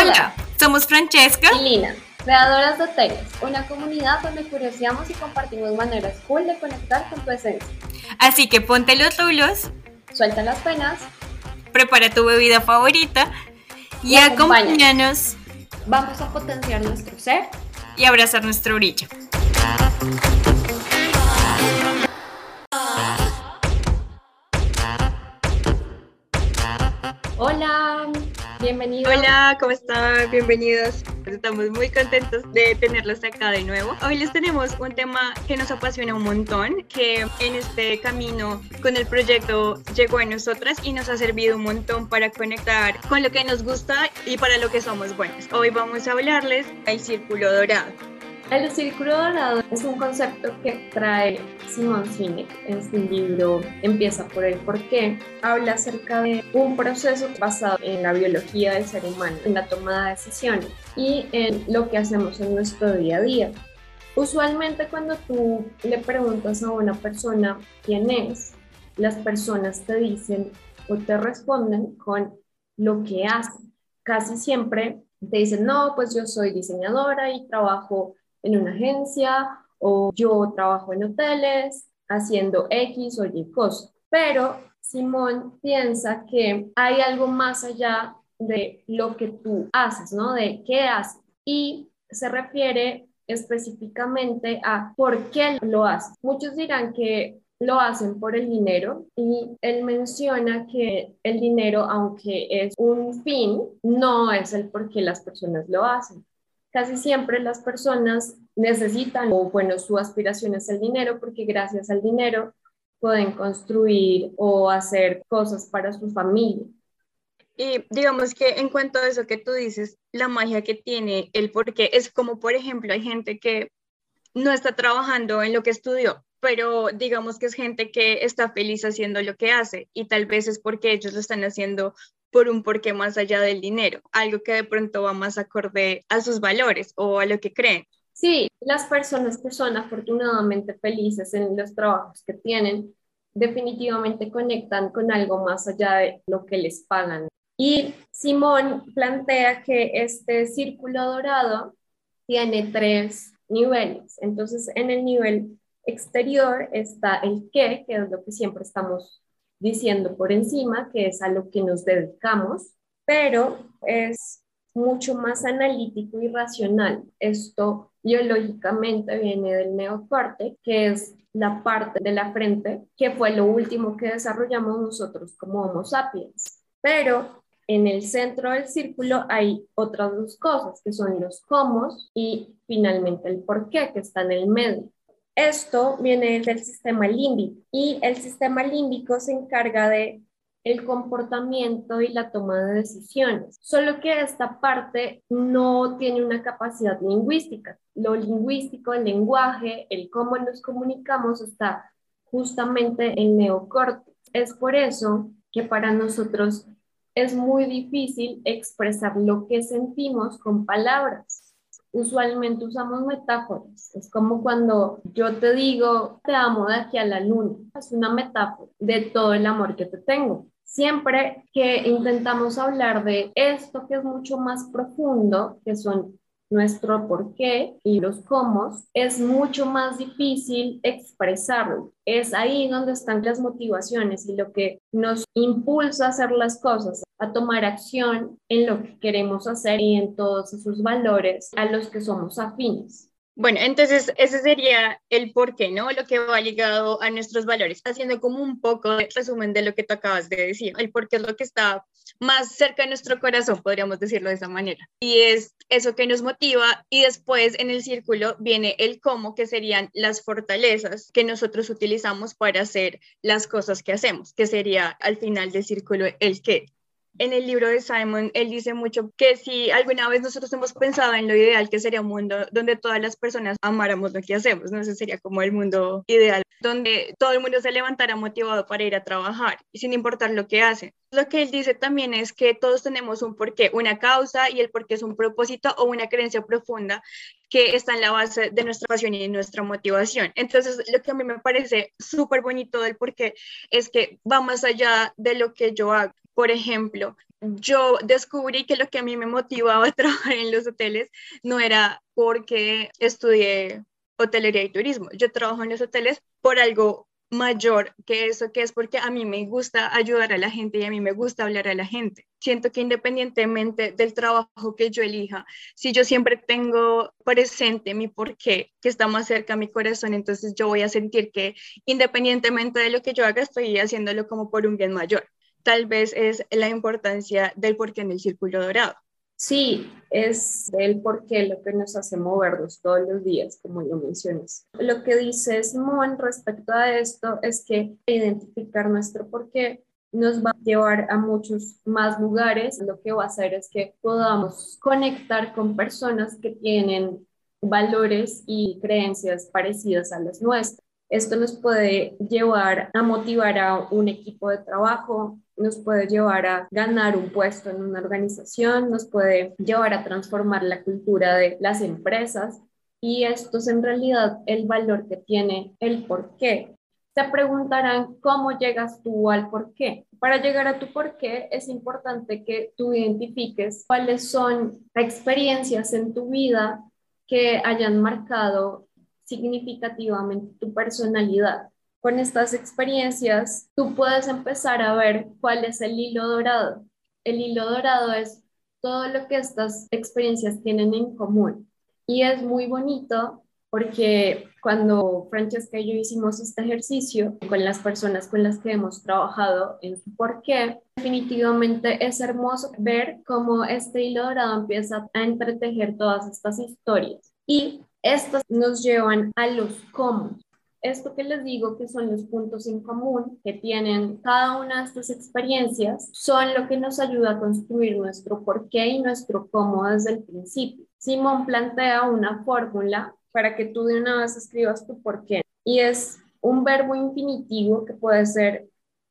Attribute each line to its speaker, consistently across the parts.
Speaker 1: Hola, somos Francesca
Speaker 2: y Lina, creadoras de Teles, una comunidad donde curioseamos y compartimos maneras cool de conectar con tu esencia.
Speaker 1: Así que ponte los rulos,
Speaker 2: suelta las penas,
Speaker 1: prepara tu bebida favorita y, acompáñanos.
Speaker 2: Vamos a potenciar nuestro ser
Speaker 1: y abrazar nuestro brillo.
Speaker 2: Bienvenidos.
Speaker 1: Hola, ¿cómo están? Bienvenidos. Estamos muy contentos de tenerlos acá de nuevo. Hoy les tenemos un tema que nos apasiona un montón, que en este camino con el proyecto llegó a nosotras y nos ha servido un montón para conectar con lo que nos gusta y para lo que somos buenos. Hoy vamos a hablarles del círculo dorado.
Speaker 2: El círculo dorado es un concepto que trae Simon Sinek en su libro Empieza por el porqué. Habla acerca de un proceso basado en la biología del ser humano, en la toma de decisiones y en lo que hacemos en nuestro día a día. Usualmente cuando tú le preguntas a una persona quién es, las personas te dicen o te responden con lo que hacen. Casi siempre te dicen, no, pues yo soy diseñadora y trabajo en una agencia o yo trabajo en hoteles haciendo X o Y cosas. Pero Simón piensa que hay algo más allá de lo que tú haces, ¿no? De qué haces. Y se refiere específicamente a por qué lo haces. Muchos dirán que lo hacen por el dinero y él menciona que el dinero, aunque es un fin, no es el por qué las personas lo hacen casi siempre las personas necesitan, o bueno, su aspiración es el dinero, porque gracias al dinero pueden construir o hacer cosas para su familia.
Speaker 1: Y digamos que en cuanto a eso que tú dices, la magia que tiene el porqué es como, por ejemplo, hay gente que no está trabajando en lo que estudió, pero digamos que es gente que está feliz haciendo lo que hace y tal vez es porque ellos lo están haciendo por un porqué más allá del dinero, algo que de pronto va más acorde a sus valores o a lo que creen.
Speaker 2: Sí, las personas que son afortunadamente felices en los trabajos que tienen, definitivamente conectan con algo más allá de lo que les pagan. Y Simón plantea que este círculo dorado tiene tres niveles. Entonces, en el nivel exterior está el qué, que es lo que siempre estamos diciendo por encima, que es a lo que nos dedicamos, pero es mucho más analítico y racional. Esto biológicamente viene del neocorte, que es la parte de la frente, que fue lo último que desarrollamos nosotros como Homo sapiens. Pero en el centro del círculo hay otras dos cosas, que son los cómo y finalmente el por qué, que está en el medio. Esto viene del sistema límbico y el sistema límbico se encarga de el comportamiento y la toma de decisiones. Solo que esta parte no tiene una capacidad lingüística. Lo lingüístico, el lenguaje, el cómo nos comunicamos está justamente en neocórtex. Es por eso que para nosotros es muy difícil expresar lo que sentimos con palabras usualmente usamos metáforas. Es como cuando yo te digo, te amo de aquí a la luna. Es una metáfora de todo el amor que te tengo. Siempre que intentamos hablar de esto que es mucho más profundo, que son nuestro por qué y los cómo, es mucho más difícil expresarlo. Es ahí donde están las motivaciones y lo que nos impulsa a hacer las cosas, a tomar acción en lo que queremos hacer y en todos esos valores a los que somos afines.
Speaker 1: Bueno, entonces ese sería el por qué, ¿no? Lo que va ligado a nuestros valores, haciendo como un poco de resumen de lo que tú acabas de decir. El por qué es lo que está más cerca de nuestro corazón, podríamos decirlo de esa manera. Y es eso que nos motiva y después en el círculo viene el cómo, que serían las fortalezas que nosotros utilizamos para hacer las cosas que hacemos, que sería al final del círculo el qué en el libro de Simon, él dice mucho que si alguna vez nosotros hemos pensado en lo ideal, que sería un mundo donde todas las personas amáramos lo que hacemos, ¿no? Ese sería como el mundo ideal, donde todo el mundo se levantara motivado para ir a trabajar, sin importar lo que hacen. Lo que él dice también es que todos tenemos un porqué, una causa y el porqué es un propósito o una creencia profunda que está en la base de nuestra pasión y nuestra motivación. Entonces, lo que a mí me parece súper bonito del por qué es que va más allá de lo que yo hago. Por ejemplo, yo descubrí que lo que a mí me motivaba a trabajar en los hoteles no era porque estudié hotelería y turismo. Yo trabajo en los hoteles por algo mayor que eso, que es porque a mí me gusta ayudar a la gente y a mí me gusta hablar a la gente. Siento que independientemente del trabajo que yo elija, si yo siempre tengo presente mi porqué, que está más cerca a mi corazón, entonces yo voy a sentir que independientemente de lo que yo haga, estoy haciéndolo como por un bien mayor. Tal vez es la importancia del porqué en el círculo dorado.
Speaker 2: Sí, es el porqué lo que nos hace movernos todos los días, como lo mencionas. Lo que dice Simón respecto a esto es que identificar nuestro porqué nos va a llevar a muchos más lugares. Lo que va a hacer es que podamos conectar con personas que tienen valores y creencias parecidas a las nuestras. Esto nos puede llevar a motivar a un equipo de trabajo, nos puede llevar a ganar un puesto en una organización, nos puede llevar a transformar la cultura de las empresas y esto es en realidad el valor que tiene el por qué. Se preguntarán cómo llegas tú al por qué. Para llegar a tu por qué es importante que tú identifiques cuáles son experiencias en tu vida que hayan marcado significativamente tu personalidad con estas experiencias, tú puedes empezar a ver cuál es el hilo dorado. El hilo dorado es todo lo que estas experiencias tienen en común. Y es muy bonito porque cuando Francesca y yo hicimos este ejercicio con las personas con las que hemos trabajado en su por qué, definitivamente es hermoso ver cómo este hilo dorado empieza a entretejer todas estas historias. Y estas nos llevan a los cómo esto que les digo, que son los puntos en común que tienen cada una de estas experiencias, son lo que nos ayuda a construir nuestro por qué y nuestro cómo desde el principio. Simón plantea una fórmula para que tú de una vez escribas tu por qué y es un verbo infinitivo que puede ser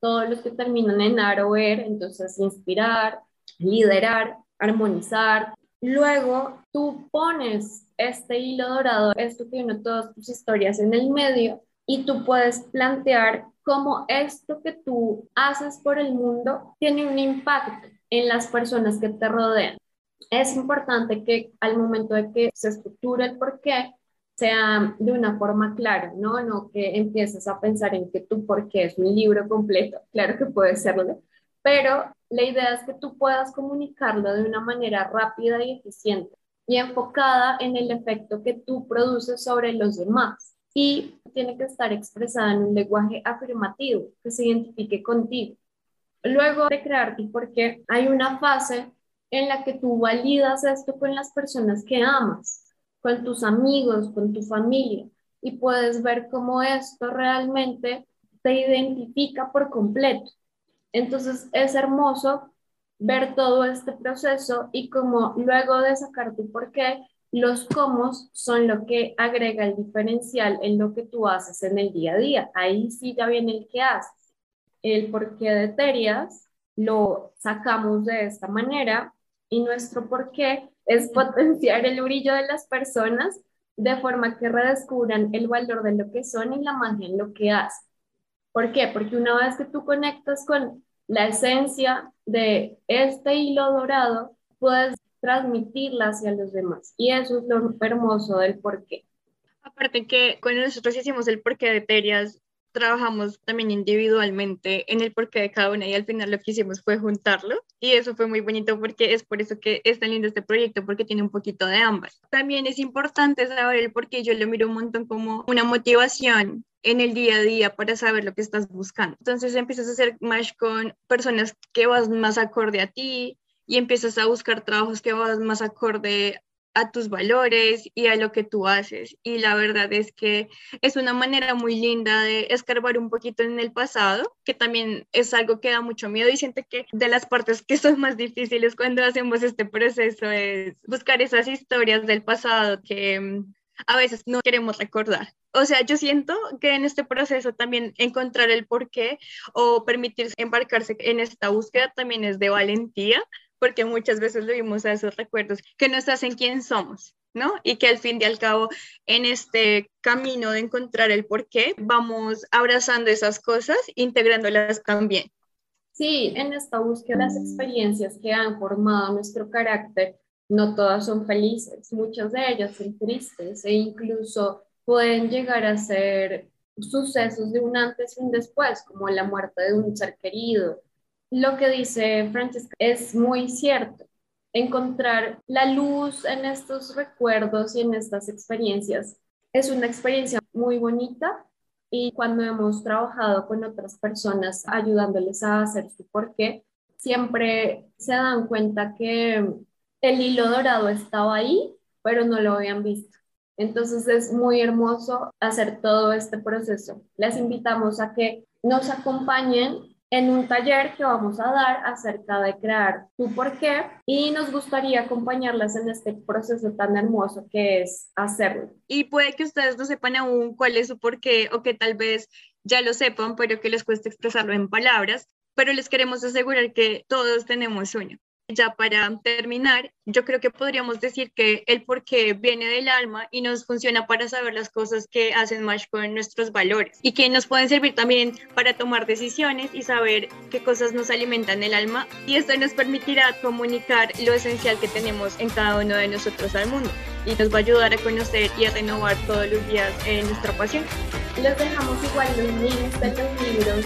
Speaker 2: todos los que terminan en ar o er, entonces inspirar, liderar, armonizar. Luego tú pones este hilo dorado, esto que une todas tus historias en el medio, y tú puedes plantear cómo esto que tú haces por el mundo tiene un impacto en las personas que te rodean. Es importante que al momento de que se estructure el por qué, sea de una forma clara, ¿no? No que empieces a pensar en que tu por qué es un libro completo, claro que puede serlo, pero la idea es que tú puedas comunicarlo de una manera rápida y eficiente y enfocada en el efecto que tú produces sobre los demás. Y tiene que estar expresada en un lenguaje afirmativo que se identifique contigo. Luego de crearte, porque hay una fase en la que tú validas esto con las personas que amas, con tus amigos, con tu familia, y puedes ver cómo esto realmente te identifica por completo. Entonces es hermoso ver todo este proceso y como luego de sacar tu por qué, los cómo son lo que agrega el diferencial en lo que tú haces en el día a día. Ahí sí ya viene el qué haces. El por qué de Terias lo sacamos de esta manera y nuestro por qué es potenciar el brillo de las personas de forma que redescubran el valor de lo que son y la magia en lo que hacen. ¿Por qué? Porque una vez que tú conectas con la esencia de este hilo dorado, puedes transmitirla hacia los demás. Y eso es lo hermoso del porqué.
Speaker 1: Aparte que cuando nosotros hicimos el porqué de Terias, trabajamos también individualmente en el porqué de cada una y al final lo que hicimos fue juntarlo y eso fue muy bonito porque es por eso que es tan lindo este proyecto porque tiene un poquito de ambas. También es importante saber el porqué, yo lo miro un montón como una motivación en el día a día para saber lo que estás buscando. Entonces empiezas a hacer match con personas que vas más acorde a ti y empiezas a buscar trabajos que vas más acorde a tus valores y a lo que tú haces. Y la verdad es que es una manera muy linda de escarbar un poquito en el pasado, que también es algo que da mucho miedo y siento que de las partes que son más difíciles cuando hacemos este proceso es buscar esas historias del pasado que mm, a veces no queremos recordar. O sea, yo siento que en este proceso también encontrar el porqué o permitirse embarcarse en esta búsqueda también es de valentía, porque muchas veces lo vimos a esos recuerdos que nos hacen quién somos. ¿no? Y que al fin y al cabo, en este camino de encontrar el por qué, vamos abrazando esas cosas, integrándolas también.
Speaker 2: Sí, en esta búsqueda las experiencias que han formado nuestro carácter, no todas son felices, muchas de ellas son tristes e incluso pueden llegar a ser sucesos de un antes y un después, como la muerte de un ser querido. Lo que dice Francesca es muy cierto encontrar la luz en estos recuerdos y en estas experiencias. Es una experiencia muy bonita y cuando hemos trabajado con otras personas ayudándoles a hacer su porqué, siempre se dan cuenta que el hilo dorado estaba ahí, pero no lo habían visto. Entonces es muy hermoso hacer todo este proceso. Les invitamos a que nos acompañen en un taller que vamos a dar acerca de crear tu porqué y nos gustaría acompañarlas en este proceso tan hermoso que es hacerlo.
Speaker 1: Y puede que ustedes no sepan aún cuál es su porqué o que tal vez ya lo sepan, pero que les cueste expresarlo en palabras, pero les queremos asegurar que todos tenemos sueño. Ya para terminar, yo creo que podríamos decir que el porqué viene del alma y nos funciona para saber las cosas que hacen más con nuestros valores y que nos pueden servir también para tomar decisiones y saber qué cosas nos alimentan el alma y esto nos permitirá comunicar lo esencial que tenemos en cada uno de nosotros al mundo y nos va a ayudar a conocer y a renovar todos los días en nuestra pasión.
Speaker 2: Les dejamos igual los links de los libros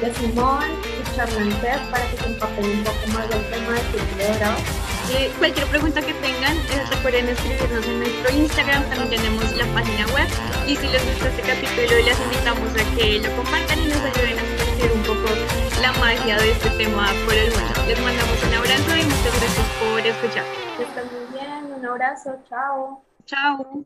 Speaker 2: de Simón y Charlanter para que empapen un poco más del tema
Speaker 1: cualquier pregunta que tengan, eh, recuerden escribirnos en nuestro Instagram, también tenemos la página web. Y si les gusta este capítulo, les invitamos a que lo compartan y nos ayuden a esparcir un poco la magia de este tema por el mundo. Les mandamos un abrazo y muchas gracias por escuchar.
Speaker 2: Que estén muy bien, un abrazo, chao.
Speaker 1: Chao.